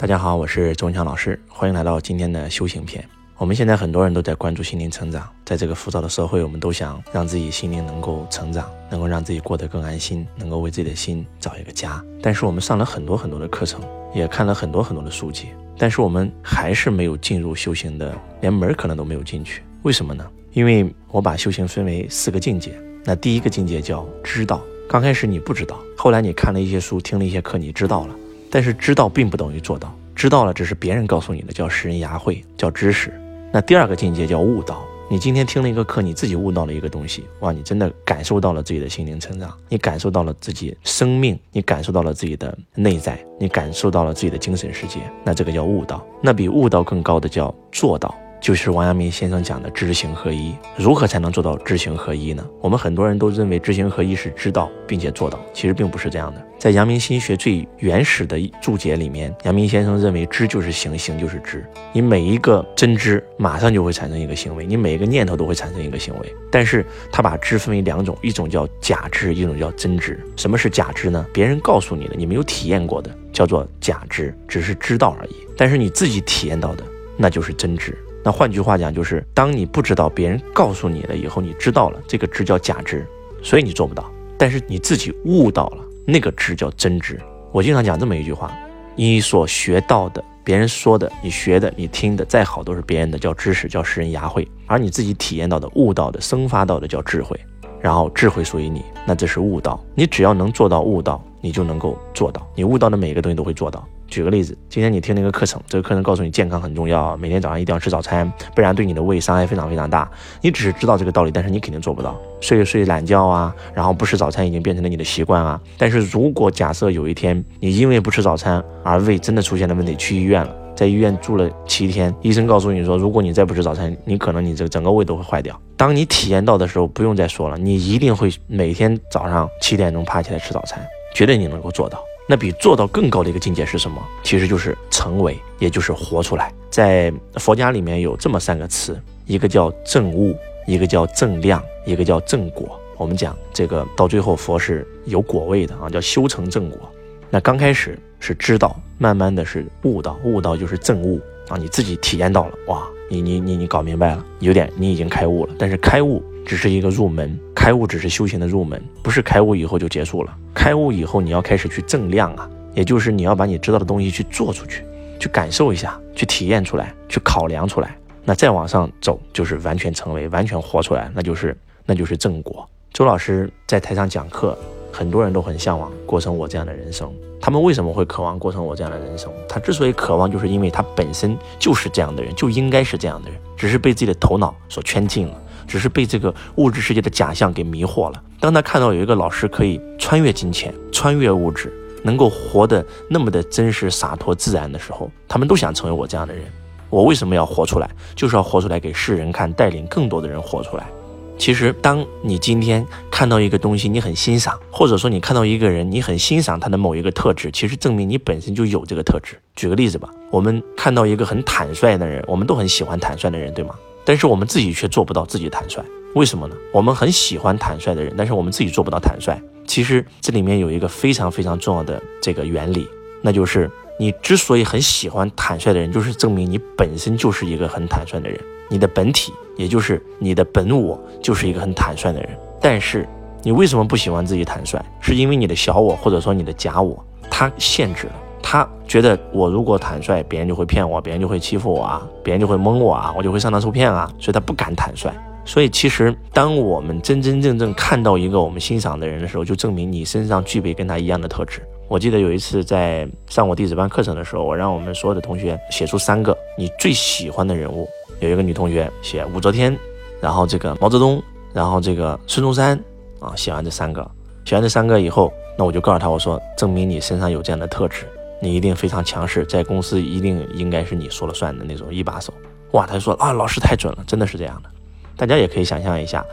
大家好，我是周文强老师，欢迎来到今天的修行篇。我们现在很多人都在关注心灵成长，在这个浮躁的社会，我们都想让自己心灵能够成长，能够让自己过得更安心，能够为自己的心找一个家。但是我们上了很多很多的课程，也看了很多很多的书籍，但是我们还是没有进入修行的，连门可能都没有进去。为什么呢？因为我把修行分为四个境界。那第一个境界叫知道，刚开始你不知道，后来你看了一些书，听了一些课，你知道了。但是知道并不等于做到，知道了这是别人告诉你的，叫识人牙慧，叫知识。那第二个境界叫悟道。你今天听了一个课，你自己悟到了一个东西，哇，你真的感受到了自己的心灵成长，你感受到了自己生命，你感受到了自己的内在，你感受到了自己的精神世界。那这个叫悟道。那比悟道更高的叫做到。就是王阳明先生讲的知行合一。如何才能做到知行合一呢？我们很多人都认为知行合一是知道并且做到，其实并不是这样的。在阳明心学最原始的注解里面，阳明先生认为知就是行，行就是知。你每一个真知，马上就会产生一个行为；你每一个念头都会产生一个行为。但是他把知分为两种，一种叫假知，一种叫真知。什么是假知呢？别人告诉你的，你没有体验过的，叫做假知，只是知道而已。但是你自己体验到的，那就是真知。那换句话讲，就是当你不知道，别人告诉你了以后，你知道了，这个知叫假知，所以你做不到。但是你自己悟到了，那个知叫真知。我经常讲这么一句话：你所学到的，别人说的，你学的，你听的，再好都是别人的，叫知识，叫识人牙慧；而你自己体验到的、悟到的、生发到的，叫智慧。然后智慧属于你，那这是悟道。你只要能做到悟道，你就能够做到。你悟到的每一个东西都会做到。举个例子，今天你听那个课程，这个课程告诉你健康很重要，每天早上一定要吃早餐，不然对你的胃伤害非常非常大。你只是知道这个道理，但是你肯定做不到。睡睡懒觉啊，然后不吃早餐已经变成了你的习惯啊。但是如果假设有一天你因为不吃早餐而胃真的出现了问题，去医院了，在医院住了七天，医生告诉你说，如果你再不吃早餐，你可能你这整个胃都会坏掉。当你体验到的时候，不用再说了，你一定会每天早上七点钟爬起来吃早餐，绝对你能够做到。那比做到更高的一个境界是什么？其实就是成为，也就是活出来。在佛家里面有这么三个词，一个叫正悟，一个叫正量，一个叫正果。我们讲这个到最后佛是有果位的啊，叫修成正果。那刚开始是知道，慢慢的是悟道，悟道就是正悟啊，你自己体验到了，哇，你你你你搞明白了，有点你已经开悟了。但是开悟。只是一个入门，开悟只是修行的入门，不是开悟以后就结束了。开悟以后，你要开始去正量啊，也就是你要把你知道的东西去做出去，去感受一下，去体验出来，去考量出来。那再往上走，就是完全成为，完全活出来，那就是那就是正果。周老师在台上讲课，很多人都很向往过成我这样的人生。他们为什么会渴望过成我这样的人生？他之所以渴望，就是因为他本身就是这样的人，就应该是这样的人，只是被自己的头脑所圈禁了。只是被这个物质世界的假象给迷惑了。当他看到有一个老师可以穿越金钱、穿越物质，能够活得那么的真实、洒脱、自然的时候，他们都想成为我这样的人。我为什么要活出来？就是要活出来给世人看，带领更多的人活出来。其实，当你今天看到一个东西，你很欣赏，或者说你看到一个人，你很欣赏他的某一个特质，其实证明你本身就有这个特质。举个例子吧，我们看到一个很坦率的人，我们都很喜欢坦率的人，对吗？但是我们自己却做不到自己坦率，为什么呢？我们很喜欢坦率的人，但是我们自己做不到坦率。其实这里面有一个非常非常重要的这个原理，那就是你之所以很喜欢坦率的人，就是证明你本身就是一个很坦率的人，你的本体，也就是你的本我，就是一个很坦率的人。但是你为什么不喜欢自己坦率？是因为你的小我或者说你的假我，它限制了。他觉得我如果坦率，别人就会骗我，别人就会欺负我啊，别人就会蒙我啊，我就会上当受骗啊，所以他不敢坦率。所以其实，当我们真真正正看到一个我们欣赏的人的时候，就证明你身上具备跟他一样的特质。我记得有一次在上我弟子班课程的时候，我让我们所有的同学写出三个你最喜欢的人物。有一个女同学写武则天，然后这个毛泽东，然后这个孙中山啊。写完这三个，写完这三个以后，那我就告诉他，我说证明你身上有这样的特质。你一定非常强势，在公司一定应该是你说了算的那种一把手。哇，他就说啊，老师太准了，真的是这样的。大家也可以想象一下，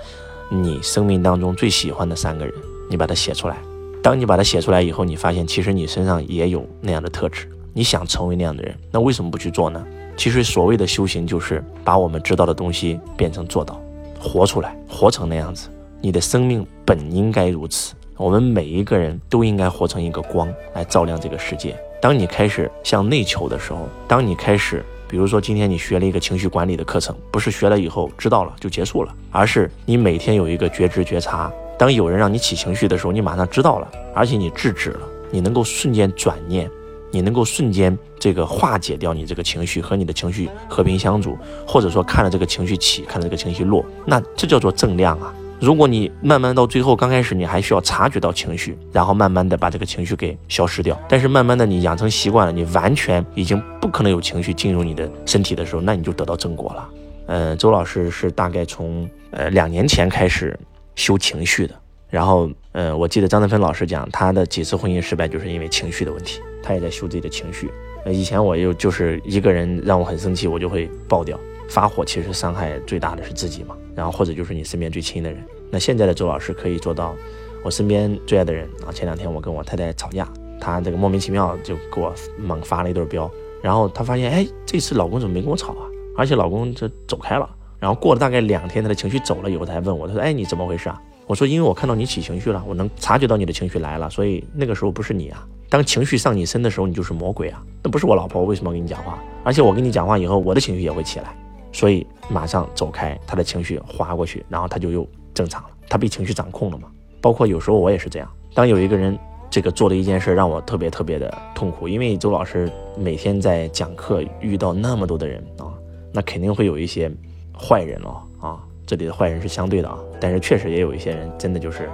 你生命当中最喜欢的三个人，你把它写出来。当你把它写出来以后，你发现其实你身上也有那样的特质。你想成为那样的人，那为什么不去做呢？其实所谓的修行，就是把我们知道的东西变成做到，活出来，活成那样子。你的生命本应该如此。我们每一个人都应该活成一个光，来照亮这个世界。当你开始向内求的时候，当你开始，比如说今天你学了一个情绪管理的课程，不是学了以后知道了就结束了，而是你每天有一个觉知觉察。当有人让你起情绪的时候，你马上知道了，而且你制止了，你能够瞬间转念。你能够瞬间这个化解掉你这个情绪，和你的情绪和平相处，或者说看着这个情绪起，看着这个情绪落，那这叫做正量啊。如果你慢慢到最后，刚开始你还需要察觉到情绪，然后慢慢的把这个情绪给消失掉。但是慢慢的你养成习惯了，你完全已经不可能有情绪进入你的身体的时候，那你就得到正果了。呃，周老师是大概从呃两年前开始修情绪的，然后呃，我记得张德芬老师讲他的几次婚姻失败就是因为情绪的问题。他也在修自己的情绪。呃，以前我又就是一个人让我很生气，我就会爆掉发火。其实伤害最大的是自己嘛，然后或者就是你身边最亲的人。那现在的周老师可以做到，我身边最爱的人啊。前两天我跟我太太吵架，她这个莫名其妙就给我猛发了一对标，然后她发现，哎，这次老公怎么没跟我吵啊？而且老公这走开了。然后过了大概两天，他的情绪走了以后，他还问我，他说，哎，你怎么回事啊？我说，因为我看到你起情绪了，我能察觉到你的情绪来了，所以那个时候不是你啊。当情绪上你身的时候，你就是魔鬼啊！那不是我老婆，我为什么跟你讲话？而且我跟你讲话以后，我的情绪也会起来，所以马上走开，他的情绪划过去，然后他就又正常了，他被情绪掌控了嘛。包括有时候我也是这样，当有一个人这个做了一件事让我特别特别的痛苦，因为周老师每天在讲课遇到那么多的人啊，那肯定会有一些坏人哦啊，这里的坏人是相对的啊，但是确实也有一些人真的就是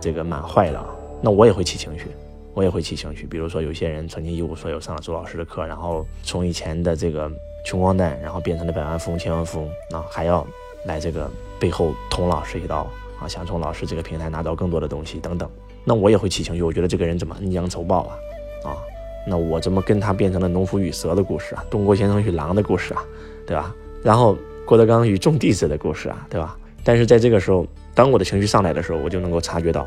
这个蛮坏的啊，那我也会起情绪。我也会起情绪，比如说有些人曾经一无所有上了周老师的课，然后从以前的这个穷光蛋，然后变成了百万富翁、千万富翁，啊，还要来这个背后捅老师一刀啊，想从老师这个平台拿到更多的东西等等。那我也会起情绪，我觉得这个人怎么恩将仇报啊？啊，那我怎么跟他变成了农夫与蛇的故事啊？东郭先生与狼的故事啊，对吧？然后郭德纲与众弟子的故事啊，对吧？但是在这个时候，当我的情绪上来的时候，我就能够察觉到，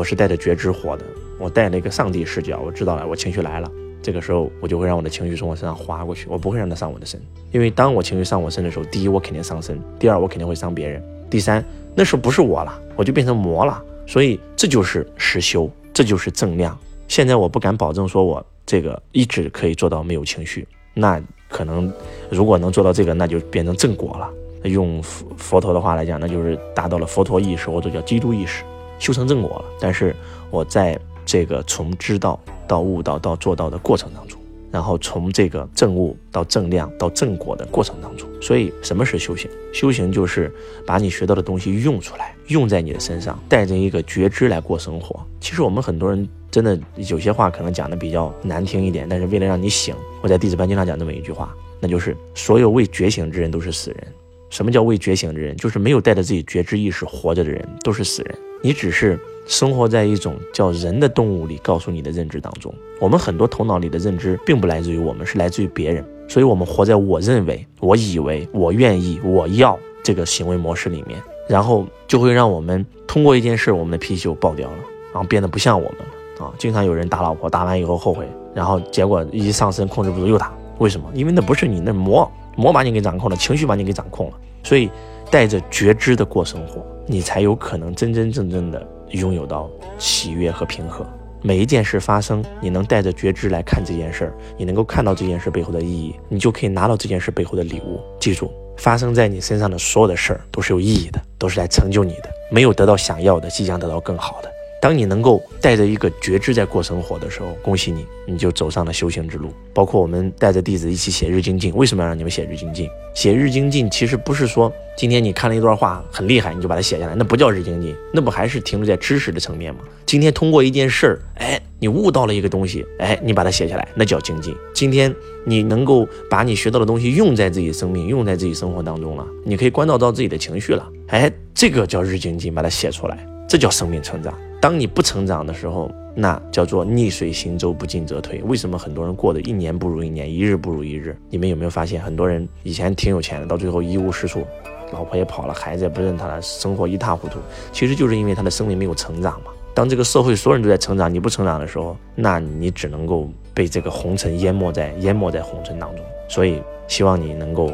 我是带着觉知活的，我带了一个上帝视角，我知道了，我情绪来了，这个时候我就会让我的情绪从我身上划过去，我不会让它上我的身，因为当我情绪上我身的时候，第一我肯定伤身，第二我肯定会伤别人，第三那时候不是我了，我就变成魔了，所以这就是实修，这就是正量。现在我不敢保证说我这个一直可以做到没有情绪，那可能如果能做到这个，那就变成正果了。用佛佛陀的话来讲，那就是达到了佛陀意识或者叫基督意识。修成正果了，但是我在这个从知道到悟道到做到的过程当中，然后从这个正悟到正量到正果的过程当中，所以什么是修行？修行就是把你学到的东西用出来，用在你的身上，带着一个觉知来过生活。其实我们很多人真的有些话可能讲的比较难听一点，但是为了让你醒，我在弟子班经常讲这么一句话，那就是所有未觉醒之人都是死人。什么叫未觉醒的人？就是没有带着自己觉知意识活着的人，都是死人。你只是生活在一种叫人的动物里，告诉你的认知当中。我们很多头脑里的认知，并不来自于我们，是来自于别人。所以，我们活在我认为、我以为、我愿意、我要这个行为模式里面，然后就会让我们通过一件事，我们的脾气就爆掉了，然后变得不像我们了啊！经常有人打老婆，打完以后后悔，然后结果一上身控制不住又打，为什么？因为那不是你那魔。魔把你给掌控了，情绪把你给掌控了，所以带着觉知的过生活，你才有可能真真正正的拥有到喜悦和平和。每一件事发生，你能带着觉知来看这件事儿，你能够看到这件事背后的意义，你就可以拿到这件事背后的礼物。记住，发生在你身上的所有的事儿都是有意义的，都是来成就你的。没有得到想要的，即将得到更好的。当你能够带着一个觉知在过生活的时候，恭喜你，你就走上了修行之路。包括我们带着弟子一起写日精进，为什么要让你们写日精进？写日精进其实不是说今天你看了一段话很厉害，你就把它写下来，那不叫日精进，那不还是停留在知识的层面吗？今天通过一件事儿，哎，你悟到了一个东西，哎，你把它写下来，那叫精进。今天你能够把你学到的东西用在自己生命、用在自己生活当中了，你可以关照到自己的情绪了，哎，这个叫日精进，把它写出来，这叫生命成长。当你不成长的时候，那叫做逆水行舟，不进则退。为什么很多人过得一年不如一年，一日不如一日？你们有没有发现，很多人以前挺有钱的，到最后一无是处，老婆也跑了，孩子也不认他了，生活一塌糊涂。其实就是因为他的生命没有成长嘛。当这个社会所有人都在成长，你不成长的时候，那你只能够被这个红尘淹没在淹没在红尘当中。所以，希望你能够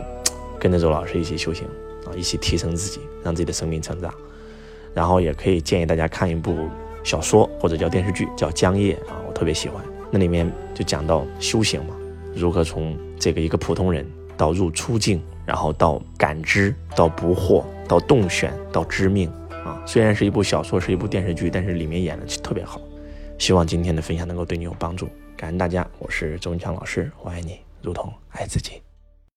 跟着周老师一起修行啊，一起提升自己，让自己的生命成长。然后也可以建议大家看一部小说或者叫电视剧，叫《江夜》啊，我特别喜欢。那里面就讲到修行嘛，如何从这个一个普通人到入出境，然后到感知，到不惑，到洞选，到知命啊。虽然是一部小说，是一部电视剧，但是里面演的特别好。希望今天的分享能够对你有帮助，感恩大家，我是周文强老师，我爱你如同爱自己。